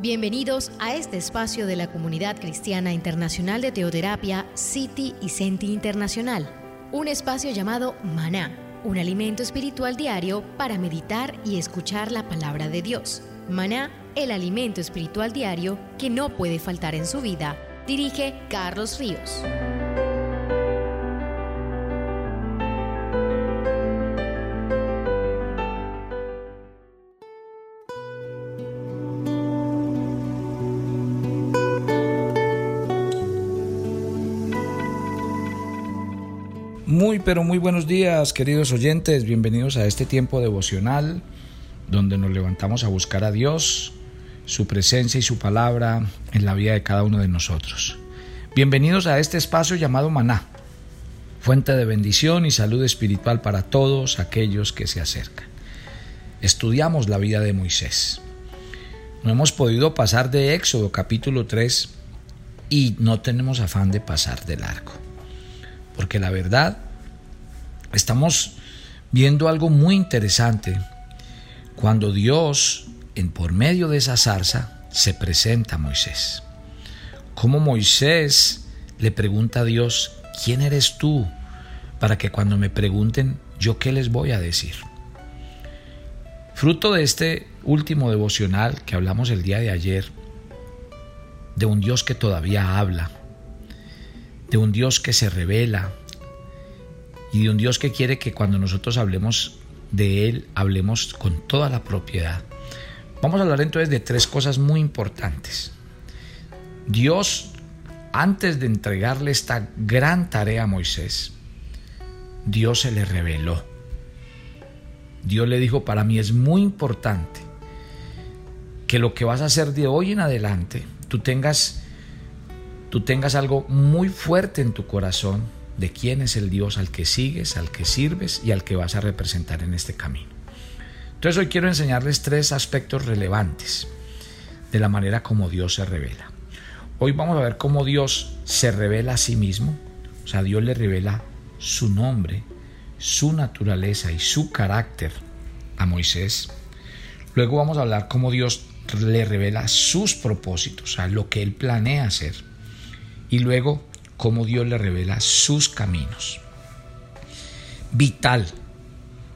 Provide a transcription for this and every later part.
Bienvenidos a este espacio de la Comunidad Cristiana Internacional de Teoterapia, City y Senti Internacional. Un espacio llamado Maná, un alimento espiritual diario para meditar y escuchar la palabra de Dios. Maná, el alimento espiritual diario que no puede faltar en su vida. Dirige Carlos Ríos. Pero muy buenos días queridos oyentes, bienvenidos a este tiempo devocional donde nos levantamos a buscar a Dios, su presencia y su palabra en la vida de cada uno de nosotros. Bienvenidos a este espacio llamado Maná, fuente de bendición y salud espiritual para todos aquellos que se acercan. Estudiamos la vida de Moisés. No hemos podido pasar de Éxodo capítulo 3 y no tenemos afán de pasar de largo. Porque la verdad, estamos viendo algo muy interesante cuando Dios, en por medio de esa zarza, se presenta a Moisés. Como Moisés le pregunta a Dios, ¿quién eres tú? Para que cuando me pregunten, ¿yo qué les voy a decir? Fruto de este último devocional que hablamos el día de ayer, de un Dios que todavía habla, de un Dios que se revela y de un Dios que quiere que cuando nosotros hablemos de Él, hablemos con toda la propiedad. Vamos a hablar entonces de tres cosas muy importantes. Dios, antes de entregarle esta gran tarea a Moisés, Dios se le reveló. Dios le dijo, para mí es muy importante que lo que vas a hacer de hoy en adelante, tú tengas tú tengas algo muy fuerte en tu corazón de quién es el Dios al que sigues, al que sirves y al que vas a representar en este camino. Entonces hoy quiero enseñarles tres aspectos relevantes de la manera como Dios se revela. Hoy vamos a ver cómo Dios se revela a sí mismo, o sea, Dios le revela su nombre, su naturaleza y su carácter a Moisés. Luego vamos a hablar cómo Dios le revela sus propósitos, o sea, lo que él planea hacer y luego cómo Dios le revela sus caminos. Vital.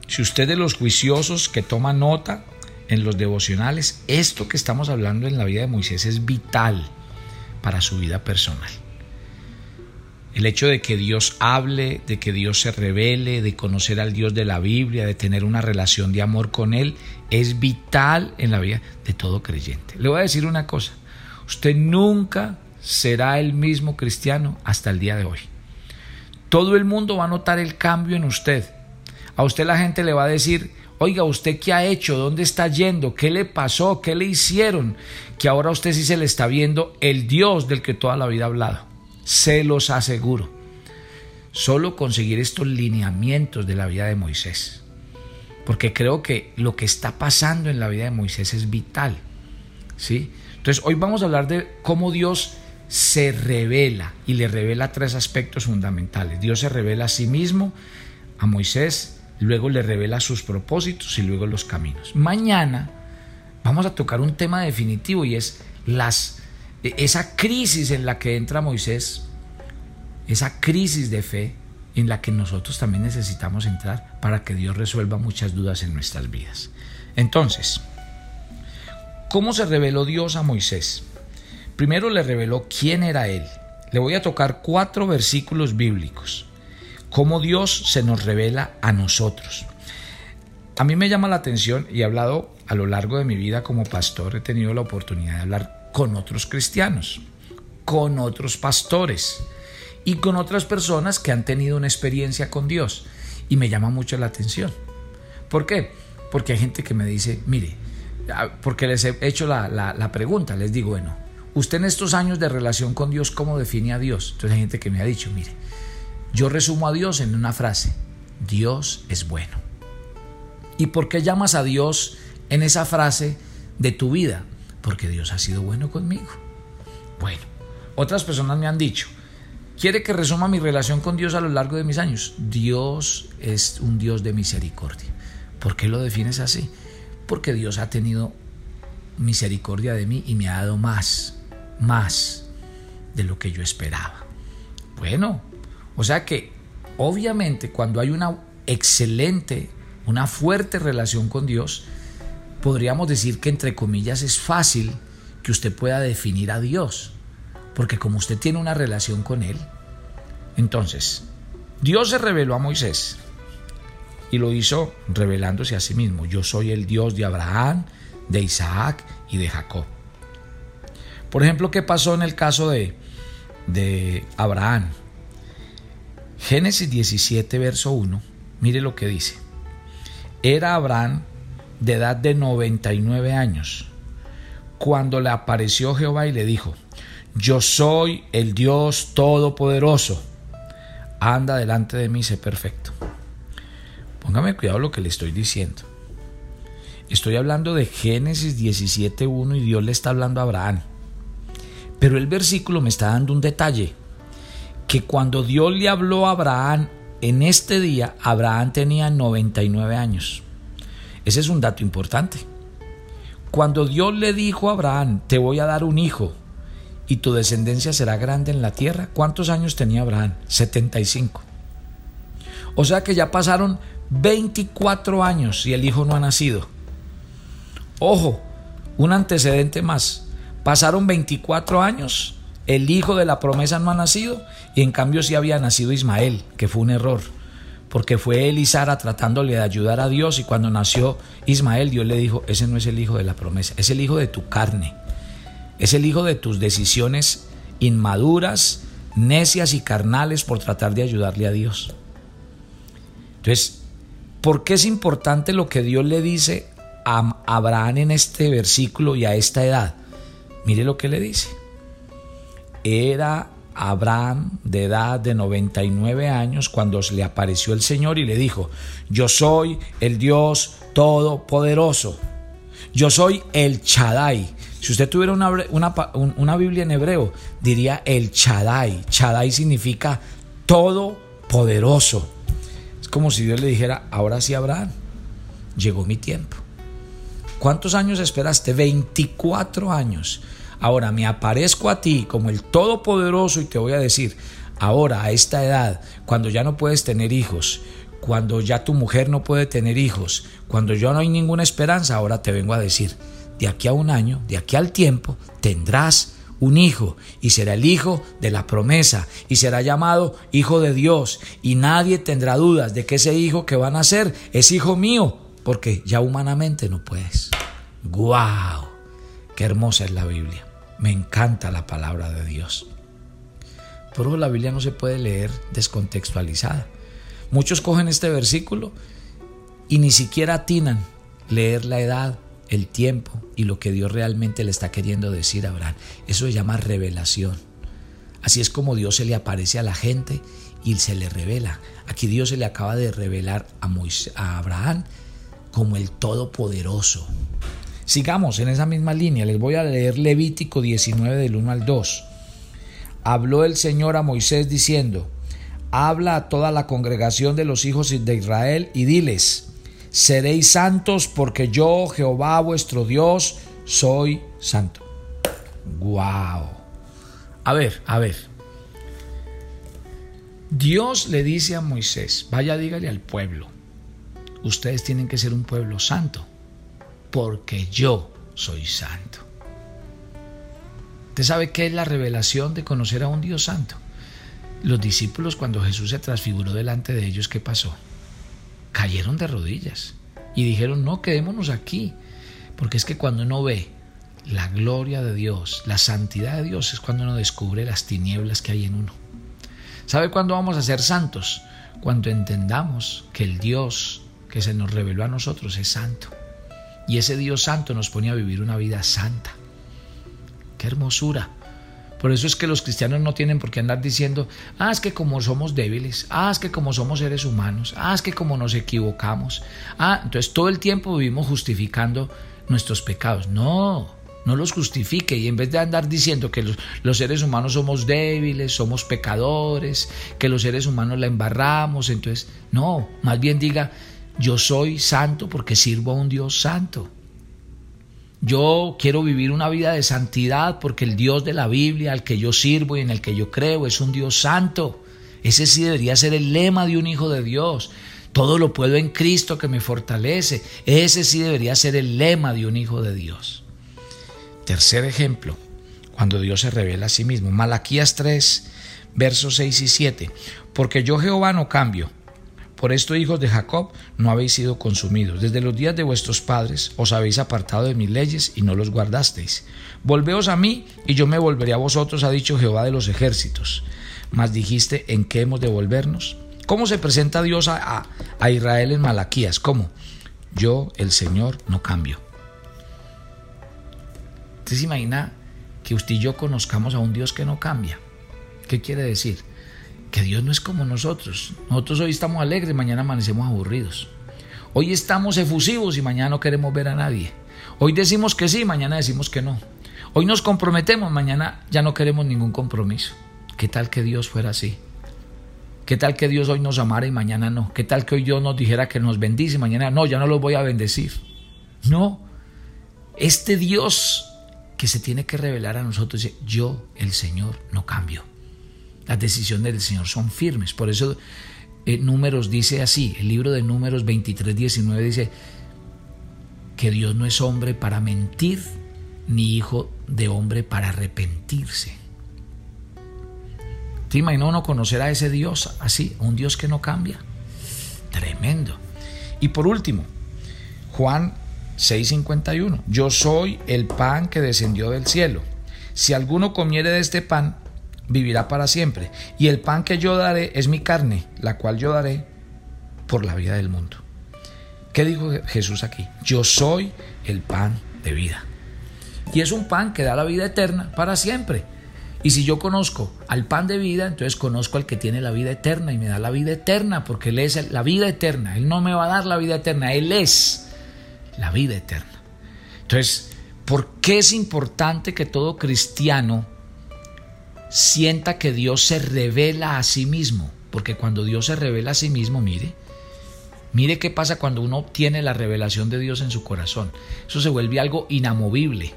Si usted de los juiciosos que toma nota en los devocionales, esto que estamos hablando en la vida de Moisés es vital para su vida personal. El hecho de que Dios hable, de que Dios se revele, de conocer al Dios de la Biblia, de tener una relación de amor con Él, es vital en la vida de todo creyente. Le voy a decir una cosa, usted nunca será el mismo cristiano hasta el día de hoy. Todo el mundo va a notar el cambio en usted. A usted la gente le va a decir, oiga, ¿usted qué ha hecho? ¿Dónde está yendo? ¿Qué le pasó? ¿Qué le hicieron? Que ahora a usted sí se le está viendo el Dios del que toda la vida ha hablado. Se los aseguro. Solo conseguir estos lineamientos de la vida de Moisés. Porque creo que lo que está pasando en la vida de Moisés es vital. ¿Sí? Entonces, hoy vamos a hablar de cómo Dios se revela y le revela tres aspectos fundamentales. Dios se revela a sí mismo, a Moisés, luego le revela sus propósitos y luego los caminos. Mañana vamos a tocar un tema definitivo y es las, esa crisis en la que entra Moisés, esa crisis de fe en la que nosotros también necesitamos entrar para que Dios resuelva muchas dudas en nuestras vidas. Entonces, ¿cómo se reveló Dios a Moisés? Primero le reveló quién era Él. Le voy a tocar cuatro versículos bíblicos. Cómo Dios se nos revela a nosotros. A mí me llama la atención y he hablado a lo largo de mi vida como pastor, he tenido la oportunidad de hablar con otros cristianos, con otros pastores y con otras personas que han tenido una experiencia con Dios. Y me llama mucho la atención. ¿Por qué? Porque hay gente que me dice, mire, porque les he hecho la, la pregunta, les digo, bueno, Usted en estos años de relación con Dios, ¿cómo define a Dios? Entonces hay gente que me ha dicho, mire, yo resumo a Dios en una frase, Dios es bueno. ¿Y por qué llamas a Dios en esa frase de tu vida? Porque Dios ha sido bueno conmigo. Bueno, otras personas me han dicho, ¿quiere que resuma mi relación con Dios a lo largo de mis años? Dios es un Dios de misericordia. ¿Por qué lo defines así? Porque Dios ha tenido misericordia de mí y me ha dado más, más de lo que yo esperaba. Bueno, o sea que obviamente cuando hay una excelente, una fuerte relación con Dios, podríamos decir que entre comillas es fácil que usted pueda definir a Dios, porque como usted tiene una relación con Él, entonces Dios se reveló a Moisés y lo hizo revelándose a sí mismo. Yo soy el Dios de Abraham, de Isaac y de Jacob. Por ejemplo, ¿qué pasó en el caso de, de Abraham? Génesis 17, verso 1, mire lo que dice. Era Abraham de edad de 99 años cuando le apareció Jehová y le dijo, yo soy el Dios Todopoderoso, anda delante de mí, sé perfecto. Póngame cuidado lo que le estoy diciendo. Estoy hablando de Génesis 17.1 y Dios le está hablando a Abraham. Pero el versículo me está dando un detalle que cuando Dios le habló a Abraham en este día, Abraham tenía 99 años. Ese es un dato importante. Cuando Dios le dijo a Abraham, te voy a dar un hijo y tu descendencia será grande en la tierra, ¿cuántos años tenía Abraham? 75. O sea que ya pasaron 24 años y el hijo no ha nacido. Ojo, un antecedente más. Pasaron 24 años el hijo de la promesa no ha nacido y en cambio sí había nacido Ismael, que fue un error, porque fue él y Sara tratándole de ayudar a Dios y cuando nació Ismael Dios le dijo, ese no es el hijo de la promesa, es el hijo de tu carne, es el hijo de tus decisiones inmaduras, necias y carnales por tratar de ayudarle a Dios. Entonces, ¿por qué es importante lo que Dios le dice a Abraham en este versículo y a esta edad? Mire lo que le dice era Abraham de edad de 99 años cuando le apareció el Señor y le dijo, yo soy el Dios Todopoderoso, yo soy el Chadai. Si usted tuviera una, una, Biblia en hebreo, diría el Chadai. Chadai significa todopoderoso. Es como si Dios le dijera, ahora sí Abraham, llegó mi tiempo. ¿Cuántos años esperaste? 24 años. Ahora me aparezco a ti como el Todopoderoso y te voy a decir, ahora a esta edad, cuando ya no puedes tener hijos, cuando ya tu mujer no puede tener hijos, cuando ya no hay ninguna esperanza, ahora te vengo a decir, de aquí a un año, de aquí al tiempo, tendrás un hijo y será el hijo de la promesa y será llamado hijo de Dios y nadie tendrá dudas de que ese hijo que van a ser es hijo mío porque ya humanamente no puedes. ¡Guau! ¡Qué hermosa es la Biblia! Me encanta la palabra de Dios. Pero la Biblia no se puede leer descontextualizada. Muchos cogen este versículo y ni siquiera atinan leer la edad, el tiempo y lo que Dios realmente le está queriendo decir a Abraham. Eso se llama revelación. Así es como Dios se le aparece a la gente y se le revela. Aquí Dios se le acaba de revelar a, a Abraham como el Todopoderoso, Sigamos en esa misma línea, les voy a leer Levítico 19 del 1 al 2. Habló el Señor a Moisés diciendo, habla a toda la congregación de los hijos de Israel y diles, seréis santos porque yo, Jehová vuestro Dios, soy santo. ¡Wow! A ver, a ver. Dios le dice a Moisés, vaya dígale al pueblo, ustedes tienen que ser un pueblo santo porque yo soy santo. ¿Usted sabe qué es la revelación de conocer a un Dios santo? Los discípulos cuando Jesús se transfiguró delante de ellos, ¿qué pasó? Cayeron de rodillas y dijeron, no, quedémonos aquí, porque es que cuando uno ve la gloria de Dios, la santidad de Dios, es cuando uno descubre las tinieblas que hay en uno. ¿Sabe cuándo vamos a ser santos? Cuando entendamos que el Dios que se nos reveló a nosotros es santo y ese Dios santo nos pone a vivir una vida santa. ¡Qué hermosura! Por eso es que los cristianos no tienen por qué andar diciendo, ah, es que como somos débiles, ah, es que como somos seres humanos, ah, es que como nos equivocamos, ah, entonces todo el tiempo vivimos justificando nuestros pecados. No, no los justifique y en vez de andar diciendo que los, los, seres humanos somos débiles, somos pecadores, que los seres humanos la embarramos, entonces, no, más bien diga, yo soy santo porque sirvo a un Dios santo. yo quiero vivir una vida de santidad porque el Dios de la Biblia al que yo sirvo y en el que yo creo es un Dios santo. Ese sí debería ser el lema de un hijo de Dios. Todo lo puedo en Cristo que me fortalece. Ese sí debería ser el lema de un hijo de Dios. Tercer ejemplo, cuando Dios se revela a sí mismo. Malaquías 3, versos 6 y 7. Porque yo Jehová no cambio. Por esto, hijos de Jacob, no habéis sido consumidos. Desde los días de vuestros padres os habéis apartado de mis leyes y no los guardasteis. Volveos a mí y yo me volveré a vosotros, ha dicho Jehová de los ejércitos. Mas dijiste, ¿en qué hemos de volvernos? ¿Cómo se presenta Dios a, a Israel en Malaquías? ¿Cómo? Yo, el Señor, no cambio. ¿Usted se imagina que usted y yo conozcamos a un Dios que no cambia? ¿Qué quiere decir? Que Dios no es como nosotros. Nosotros hoy estamos alegres, mañana amanecemos aburridos. Hoy estamos efusivos y mañana no queremos ver a nadie. Hoy decimos que sí, mañana decimos que no. Hoy nos comprometemos, mañana ya no queremos ningún compromiso. ¿Qué tal que Dios fuera así? ¿Qué tal que Dios hoy nos amara y mañana no? ¿Qué tal que hoy Dios nos dijera que nos bendice y mañana no, ya no los voy a bendecir? No. Este Dios que se tiene que revelar a nosotros dice, yo, el Señor, no cambio. Las decisiones del Señor son firmes. Por eso eh, Números dice así, el libro de Números 23, 19 dice que Dios no es hombre para mentir, ni hijo de hombre para arrepentirse. ¿Te imaginas uno conocer a ese Dios así, un Dios que no cambia? Tremendo. Y por último, Juan 6:51, yo soy el pan que descendió del cielo. Si alguno comiere de este pan, vivirá para siempre. Y el pan que yo daré es mi carne, la cual yo daré por la vida del mundo. ¿Qué dijo Jesús aquí? Yo soy el pan de vida. Y es un pan que da la vida eterna para siempre. Y si yo conozco al pan de vida, entonces conozco al que tiene la vida eterna y me da la vida eterna, porque Él es la vida eterna. Él no me va a dar la vida eterna, Él es la vida eterna. Entonces, ¿por qué es importante que todo cristiano sienta que Dios se revela a sí mismo, porque cuando Dios se revela a sí mismo, mire, mire qué pasa cuando uno obtiene la revelación de Dios en su corazón. Eso se vuelve algo inamovible.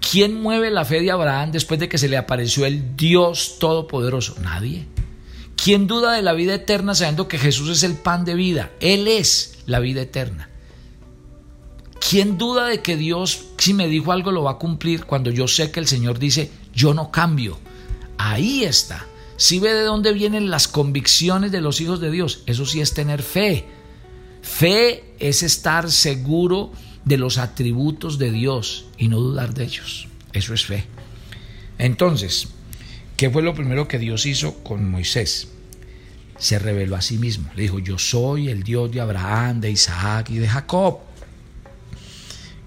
¿Quién mueve la fe de Abraham después de que se le apareció el Dios Todopoderoso? Nadie. ¿Quién duda de la vida eterna sabiendo que Jesús es el pan de vida? Él es la vida eterna. ¿Quién duda de que Dios, si me dijo algo, lo va a cumplir cuando yo sé que el Señor dice, yo no cambio? Ahí está. Si ve de dónde vienen las convicciones de los hijos de Dios, eso sí es tener fe. Fe es estar seguro de los atributos de Dios y no dudar de ellos. Eso es fe. Entonces, ¿qué fue lo primero que Dios hizo con Moisés? Se reveló a sí mismo. Le dijo, yo soy el Dios de Abraham, de Isaac y de Jacob.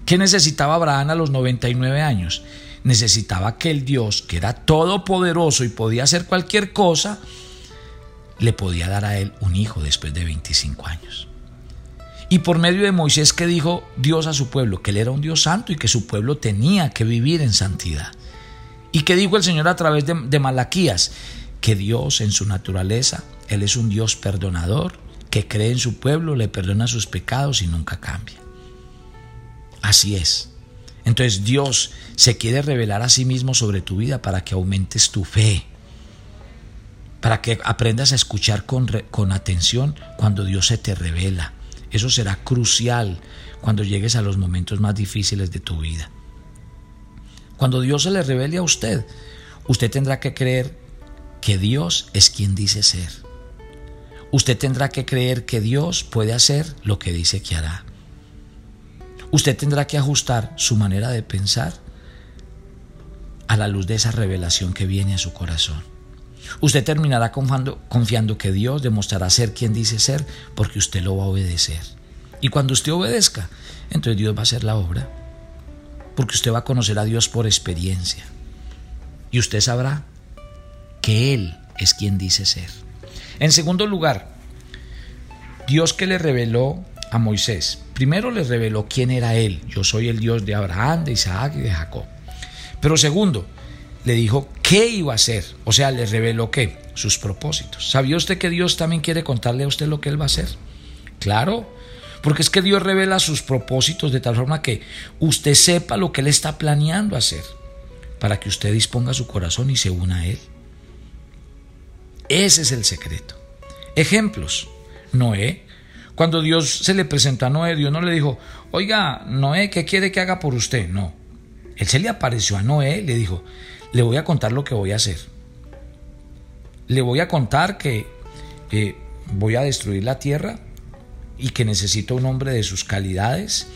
¿Qué necesitaba Abraham a los 99 años? Necesitaba que el Dios, que era todopoderoso y podía hacer cualquier cosa, le podía dar a él un hijo después de 25 años. Y por medio de Moisés que dijo Dios a su pueblo, que él era un Dios santo y que su pueblo tenía que vivir en santidad. Y que dijo el Señor a través de, de Malaquías, que Dios en su naturaleza, Él es un Dios perdonador, que cree en su pueblo, le perdona sus pecados y nunca cambia. Así es. Entonces Dios se quiere revelar a sí mismo sobre tu vida para que aumentes tu fe, para que aprendas a escuchar con, con atención cuando Dios se te revela. Eso será crucial cuando llegues a los momentos más difíciles de tu vida. Cuando Dios se le revele a usted, usted tendrá que creer que Dios es quien dice ser. Usted tendrá que creer que Dios puede hacer lo que dice que hará. Usted tendrá que ajustar su manera de pensar a la luz de esa revelación que viene a su corazón. Usted terminará confiando, confiando, que Dios demostrará ser quien dice ser porque usted lo va a obedecer. Y cuando usted obedezca, entonces Dios va a hacer la obra. Porque usted va a conocer a Dios por experiencia. Y usted sabrá que Él es quien dice ser. En segundo lugar, Dios que le reveló a Moisés. Primero le reveló quién era él. Yo soy el Dios de Abraham, de Isaac y de Jacob. Pero segundo, le dijo qué iba a hacer. O sea, le reveló qué? Sus propósitos. ¿Sabía usted que Dios también quiere contarle a usted lo que él va a hacer? Claro, Porque es que Dios revela sus propósitos de tal forma que usted sepa lo que Él está planeando hacer, para que usted disponga su corazón y se una a Él. Ese es el secreto. Ejemplos. Noé. Cuando Dios se le presentó a Noé, Dios no le dijo, oiga, Noé, ¿qué quiere que haga por usted? No. Él se le apareció a Noé y le dijo, le voy a contar lo que voy a hacer. Le voy a contar que eh, voy a destruir la tierra y que necesito un hombre de sus calidades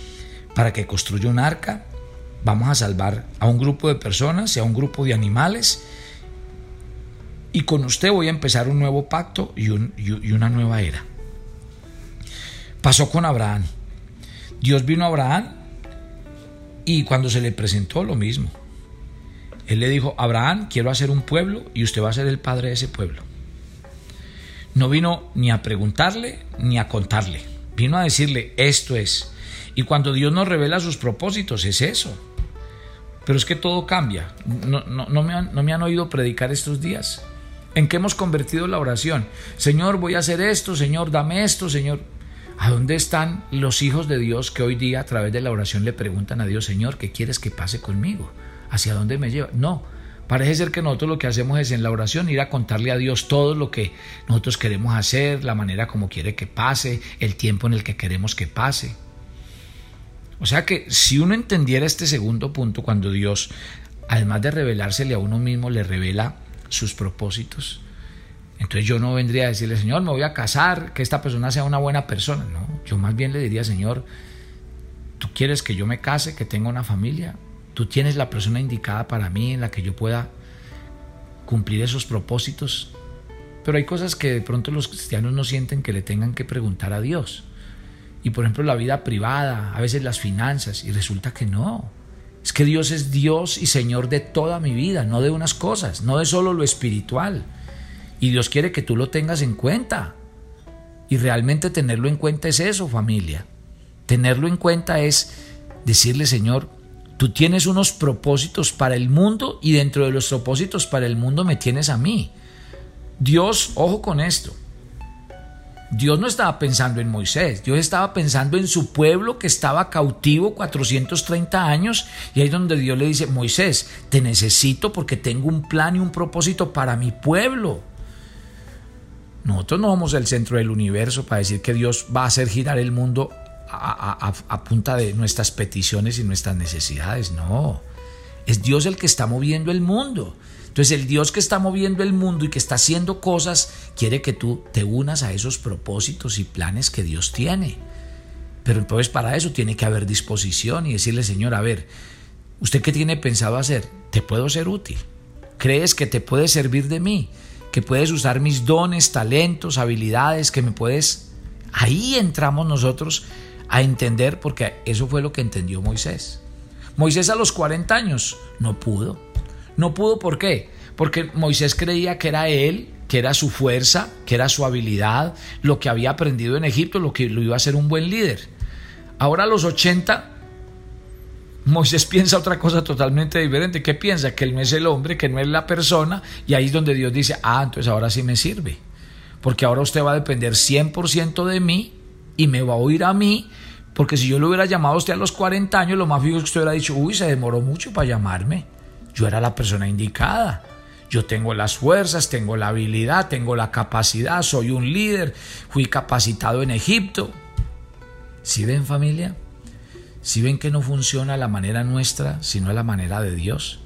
para que construya un arca. Vamos a salvar a un grupo de personas y a un grupo de animales. Y con usted voy a empezar un nuevo pacto y, y una nueva era. Pasó con Abraham. Dios vino a Abraham y cuando se le presentó lo mismo. Él le dijo, Abraham, quiero hacer un pueblo y usted va a ser el padre de ese pueblo. No vino ni a preguntarle ni a contarle. Vino a decirle, esto es. Y cuando Dios nos revela sus propósitos, es eso. Pero es que todo cambia. No, me han, me han oído predicar estos días. ¿En qué hemos convertido la oración? Señor, voy a hacer esto, Señor, dame esto, Señor. ¿A dónde están los hijos de Dios que hoy día a través de la oración le preguntan a Dios, Señor, ¿qué quieres que pase conmigo? ¿Hacia dónde me lleva? No, Parece ser que nosotros lo que hacemos es en la oración ir a contarle a Dios todo lo que nosotros queremos hacer, la manera como quiere que pase, el tiempo en el que queremos que pase. O sea que si uno entendiera este segundo punto, cuando Dios, además de revelársele a uno mismo, le revela sus propósitos, entonces yo no vendría a decirle, Señor, me voy a casar, que esta persona sea una buena persona. No, yo más bien le diría, Señor, ¿tú quieres que yo me case, que tenga una familia? Tú tienes la persona indicada para mí en la que yo pueda cumplir esos propósitos. Pero hay cosas que de pronto los cristianos no sienten que le tengan que preguntar a Dios. Y por ejemplo la vida privada, a veces las finanzas, y resulta que no. Es que Dios es Dios y Señor de toda mi vida, no de unas cosas, no de solo lo espiritual. Y Dios quiere que tú lo tengas en cuenta. Y realmente tenerlo en cuenta es eso, familia. Tenerlo en cuenta es decirle, Señor, Tú tienes unos propósitos para el mundo y dentro de los propósitos para el mundo me tienes a mí. Dios, ojo con esto. Dios no estaba pensando en Moisés, Dios estaba pensando en su pueblo que estaba cautivo 430 años y ahí es donde Dios le dice, Moisés, te necesito porque tengo un plan y un propósito para mi pueblo. Nosotros no somos el centro del universo para decir que Dios va a hacer girar el mundo a, punta de nuestras peticiones y nuestras necesidades, no. Es Dios el que está moviendo el mundo. Entonces el Dios que está moviendo el mundo y que está haciendo cosas quiere que tú te unas a esos propósitos y planes que Dios tiene. Pero entonces para eso tiene que haber disposición y decirle, Señor, a ver, ¿usted qué tiene pensado hacer? ¿Te puedo ser útil? ¿Crees que te puede servir de mí? ¿Que puedes usar mis dones, talentos, habilidades? ¿Que me puedes... Ahí entramos nosotros a entender, porque eso fue lo que entendió Moisés. Moisés a los 40 años no pudo. No pudo, ¿por qué? Porque Moisés creía que era él, que era su fuerza, que era su habilidad, lo que había aprendido en Egipto, lo que lo iba a ser un buen líder. Ahora a los 80, Moisés piensa otra cosa totalmente diferente. ¿Qué piensa? Que él no es el hombre, que no es la persona, y ahí es donde Dios dice, ah, entonces ahora sí me sirve. Porque ahora usted va a depender 100% de mí y me va a oír a mí, porque si yo lo hubiera llamado a usted a los 40 años, lo más fijo es que usted hubiera dicho, uy, se demoró mucho para llamarme. Yo era la persona indicada. Yo tengo las fuerzas, tengo la habilidad, tengo la capacidad, soy un líder, fui capacitado en Egipto. ¿Sí ven familia? ¿Sí ven que no funciona la manera nuestra, sino la manera de Dios?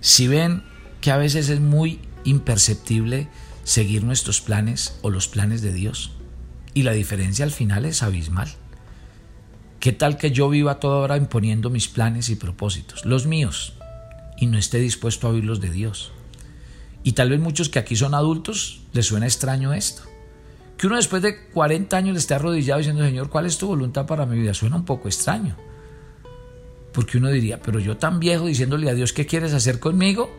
¿Sí ven que a veces es muy imperceptible seguir nuestros planes o los planes de Dios? y la diferencia al final es abismal. ¿Qué tal que yo viva toda hora imponiendo mis planes y propósitos, los míos, y no esté dispuesto a oír los de Dios? Y tal vez muchos que aquí son adultos les suena extraño esto. Que uno después de 40 años le esté arrodillado diciendo, Señor, ¿cuál es tu voluntad para mi vida? Suena un poco extraño. Porque uno diría, pero yo tan viejo diciéndole a Dios, ¿qué quieres hacer conmigo?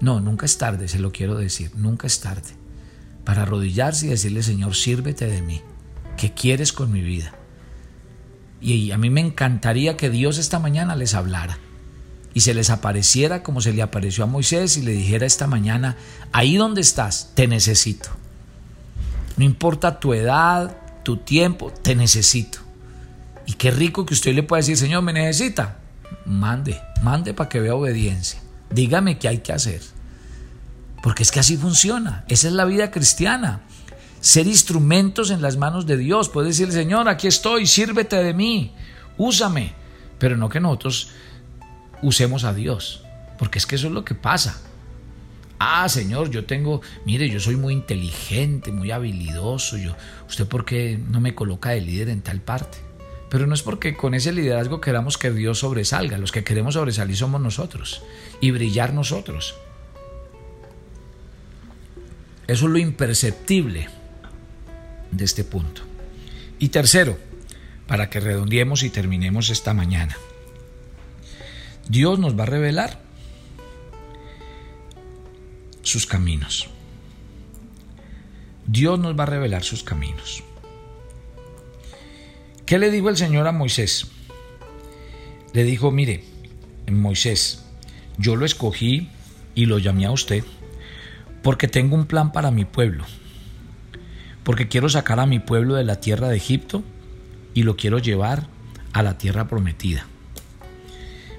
No, nunca es tarde, se lo quiero decir, nunca es tarde. Para arrodillarse y decirle, Señor, sírvete de mí. ¿Qué quieres con mi vida? Y a mí me encantaría que Dios esta mañana les hablara y se les apareciera como se le apareció a Moisés y le dijera esta mañana, ahí donde estás, te necesito. No importa tu edad, tu tiempo, te necesito. Y qué rico que usted le pueda decir, Señor, me necesita. Mande, mande para que vea obediencia. Dígame qué hay que hacer. Porque es que así funciona. Esa es la vida cristiana. Ser instrumentos en las manos de Dios. Puede decir, Señor, aquí estoy, sírvete de mí, úsame. Pero no que nosotros usemos a Dios. Porque es que eso es lo que pasa. Ah, Señor, yo tengo, mire, yo soy muy inteligente, muy habilidoso. Yo, ¿Usted por qué no me coloca de líder en tal parte? Pero no es porque con ese liderazgo queramos que Dios sobresalga. Los que queremos sobresalir somos nosotros y brillar nosotros. Eso es lo imperceptible de este punto. Y tercero, para que redondeemos y terminemos esta mañana. Dios nos va a revelar sus caminos. Dios nos va a revelar sus caminos. ¿Qué le dijo el Señor a Moisés? Le dijo, mire, Moisés, yo lo escogí y lo llamé a usted porque tengo un plan para mi pueblo, porque quiero sacar a mi pueblo de la tierra de Egipto y lo quiero llevar a la tierra prometida.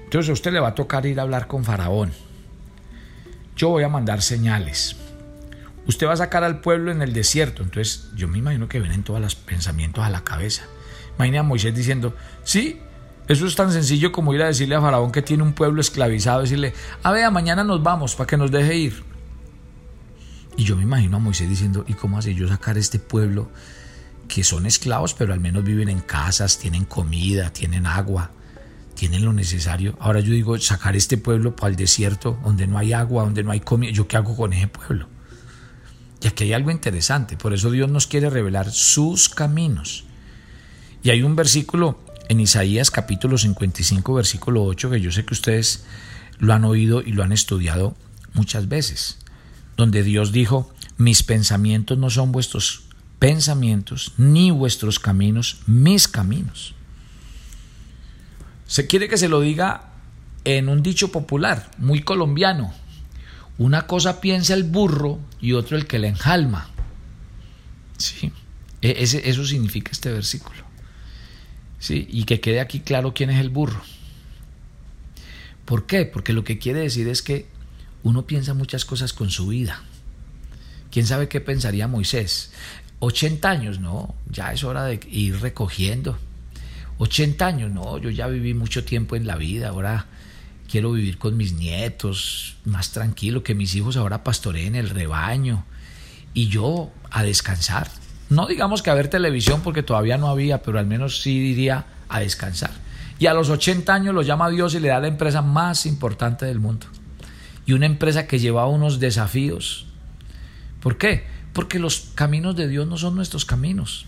Entonces a usted le va a tocar ir a hablar con Faraón. Yo voy a mandar señales. Usted va a sacar al pueblo en el desierto. Entonces yo me imagino que vienen todos los pensamientos a la cabeza. Imagina a Moisés diciendo, sí, eso es tan sencillo como ir a decirle a Faraón que tiene un pueblo esclavizado, decirle, a ver, mañana nos vamos para que nos deje ir. Y yo me imagino a Moisés diciendo, ¿y cómo hace yo sacar este pueblo que son esclavos, pero al menos viven en casas, tienen comida, tienen agua, tienen lo necesario? Ahora yo digo, sacar este pueblo para el desierto, donde no hay agua, donde no hay comida, ¿yo qué hago con ese pueblo? Y aquí hay algo interesante, por eso Dios nos quiere revelar sus caminos. Y hay un versículo en Isaías capítulo 55, versículo 8, que yo sé que ustedes lo han oído y lo han estudiado muchas veces, donde Dios dijo, mis pensamientos no son vuestros pensamientos, ni vuestros caminos, mis caminos. Se quiere que se lo diga en un dicho popular, muy colombiano. Una cosa piensa el burro y otro el que le enjalma. Sí, e-, eso significa este versículo. ¿sí? y que quede aquí claro quién es el burro. ¿Por qué? Porque lo que quiere decir es que uno piensa muchas cosas con su vida. ¿Quién sabe qué pensaría Moisés? 80 años, no, ya es hora de ir recogiendo. 80 años, no, yo ya viví mucho tiempo en la vida, ahora quiero vivir con mis nietos, más tranquilo, que mis hijos ahora pastoreen el rebaño y yo a descansar. No digamos que a ver televisión porque todavía no había, pero al menos sí diría a descansar. Y a los 80 años lo llama Dios y le da la empresa más importante del mundo. Y una empresa que lleva unos desafíos. ¿Por qué? Porque los caminos de Dios no son nuestros caminos.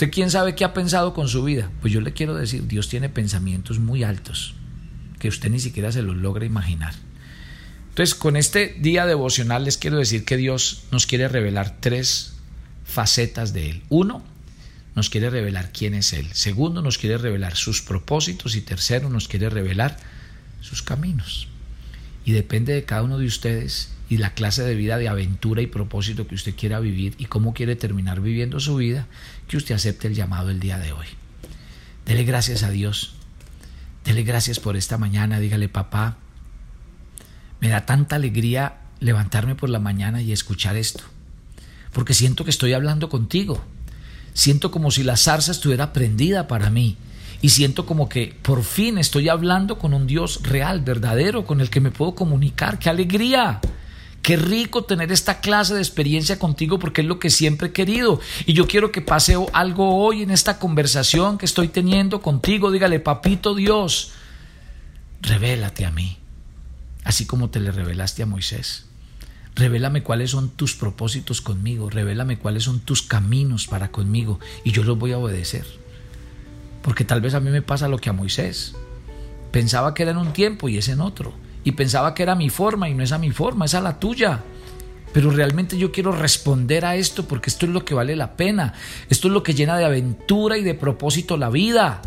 ¿Usted quién sabe qué ha pensado con su vida? Pues yo le quiero decir, Dios tiene pensamientos muy altos que usted ni siquiera se los logra imaginar. Entonces, con este día devocional les quiero decir que Dios nos quiere revelar tres facetas de Él. Uno, nos quiere revelar quién es Él. Segundo, nos quiere revelar sus propósitos. Y tercero, nos quiere revelar sus caminos. Y depende de cada uno de ustedes y la clase de vida de aventura y propósito que usted quiera vivir y cómo quiere terminar viviendo su vida, que usted acepte el llamado el día de hoy. Dele gracias a Dios. Dele gracias por esta mañana. Dígale, papá, me da tanta alegría levantarme por la mañana y escuchar esto porque siento que estoy hablando contigo. Siento como si la zarza estuviera prendida para mí. Y siento como que por fin estoy hablando con un Dios real, verdadero, con el que me puedo comunicar. ¡Qué alegría! Qué rico tener esta clase de experiencia contigo porque es lo que siempre he querido. Y yo quiero que pase algo hoy en esta conversación que estoy teniendo contigo. Dígale, papito Dios, revélate a mí, así como te le revelaste a Moisés. Revélame cuáles son tus propósitos conmigo, revélame cuáles son tus caminos para conmigo y yo los voy a obedecer. Porque tal vez a mí me pasa lo que a Moisés. Pensaba que era en un tiempo y es en otro. Y pensaba que era mi forma y no es a mi forma, es a la tuya. Pero realmente yo quiero responder a esto porque esto es lo que vale la pena. Esto es lo que llena de aventura y de propósito la vida.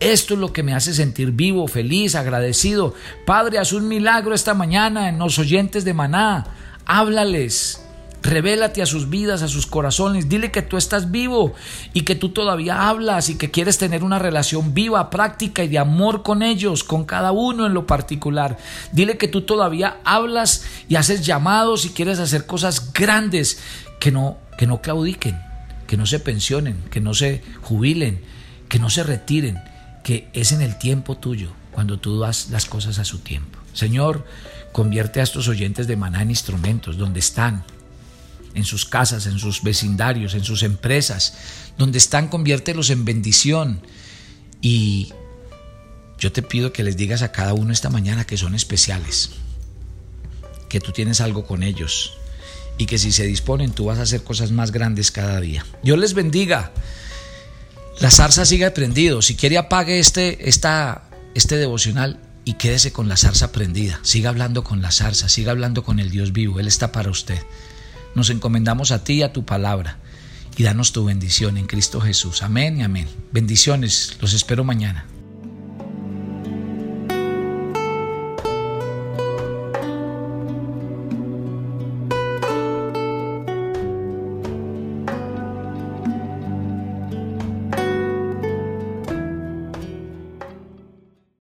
Esto es lo que me hace sentir vivo, feliz, agradecido. Padre, haz un milagro esta mañana en los oyentes de Maná háblales, Revélate a sus vidas, a sus corazones. Dile que tú estás vivo y que tú todavía hablas y que quieres tener una relación viva, práctica y de amor con ellos, con cada uno en lo particular. Dile que tú todavía hablas y haces llamados y quieres hacer cosas grandes que no, que no claudiquen, que no se pensionen, que no se jubilen, que no se retiren, que es en el tiempo tuyo, cuando tú das las cosas a su tiempo. Señor, convierte a estos oyentes de maná en instrumentos, donde están, en sus casas, en sus vecindarios, en sus empresas, donde están, conviértelos en bendición. Y yo te pido que les digas a cada uno esta mañana que son especiales, que tú tienes algo con ellos y que si se disponen tú vas a hacer cosas más grandes cada día. Dios les bendiga. La zarza sigue prendido. Si quiere apague este, esta, este devocional y quédese con la zarza prendida. Siga hablando con la zarza, siga hablando con el Dios vivo. Él está para usted. Nos encomendamos a ti y a tu palabra y danos tu bendición en Cristo Jesús. Amén y amén. Bendiciones, los espero mañana.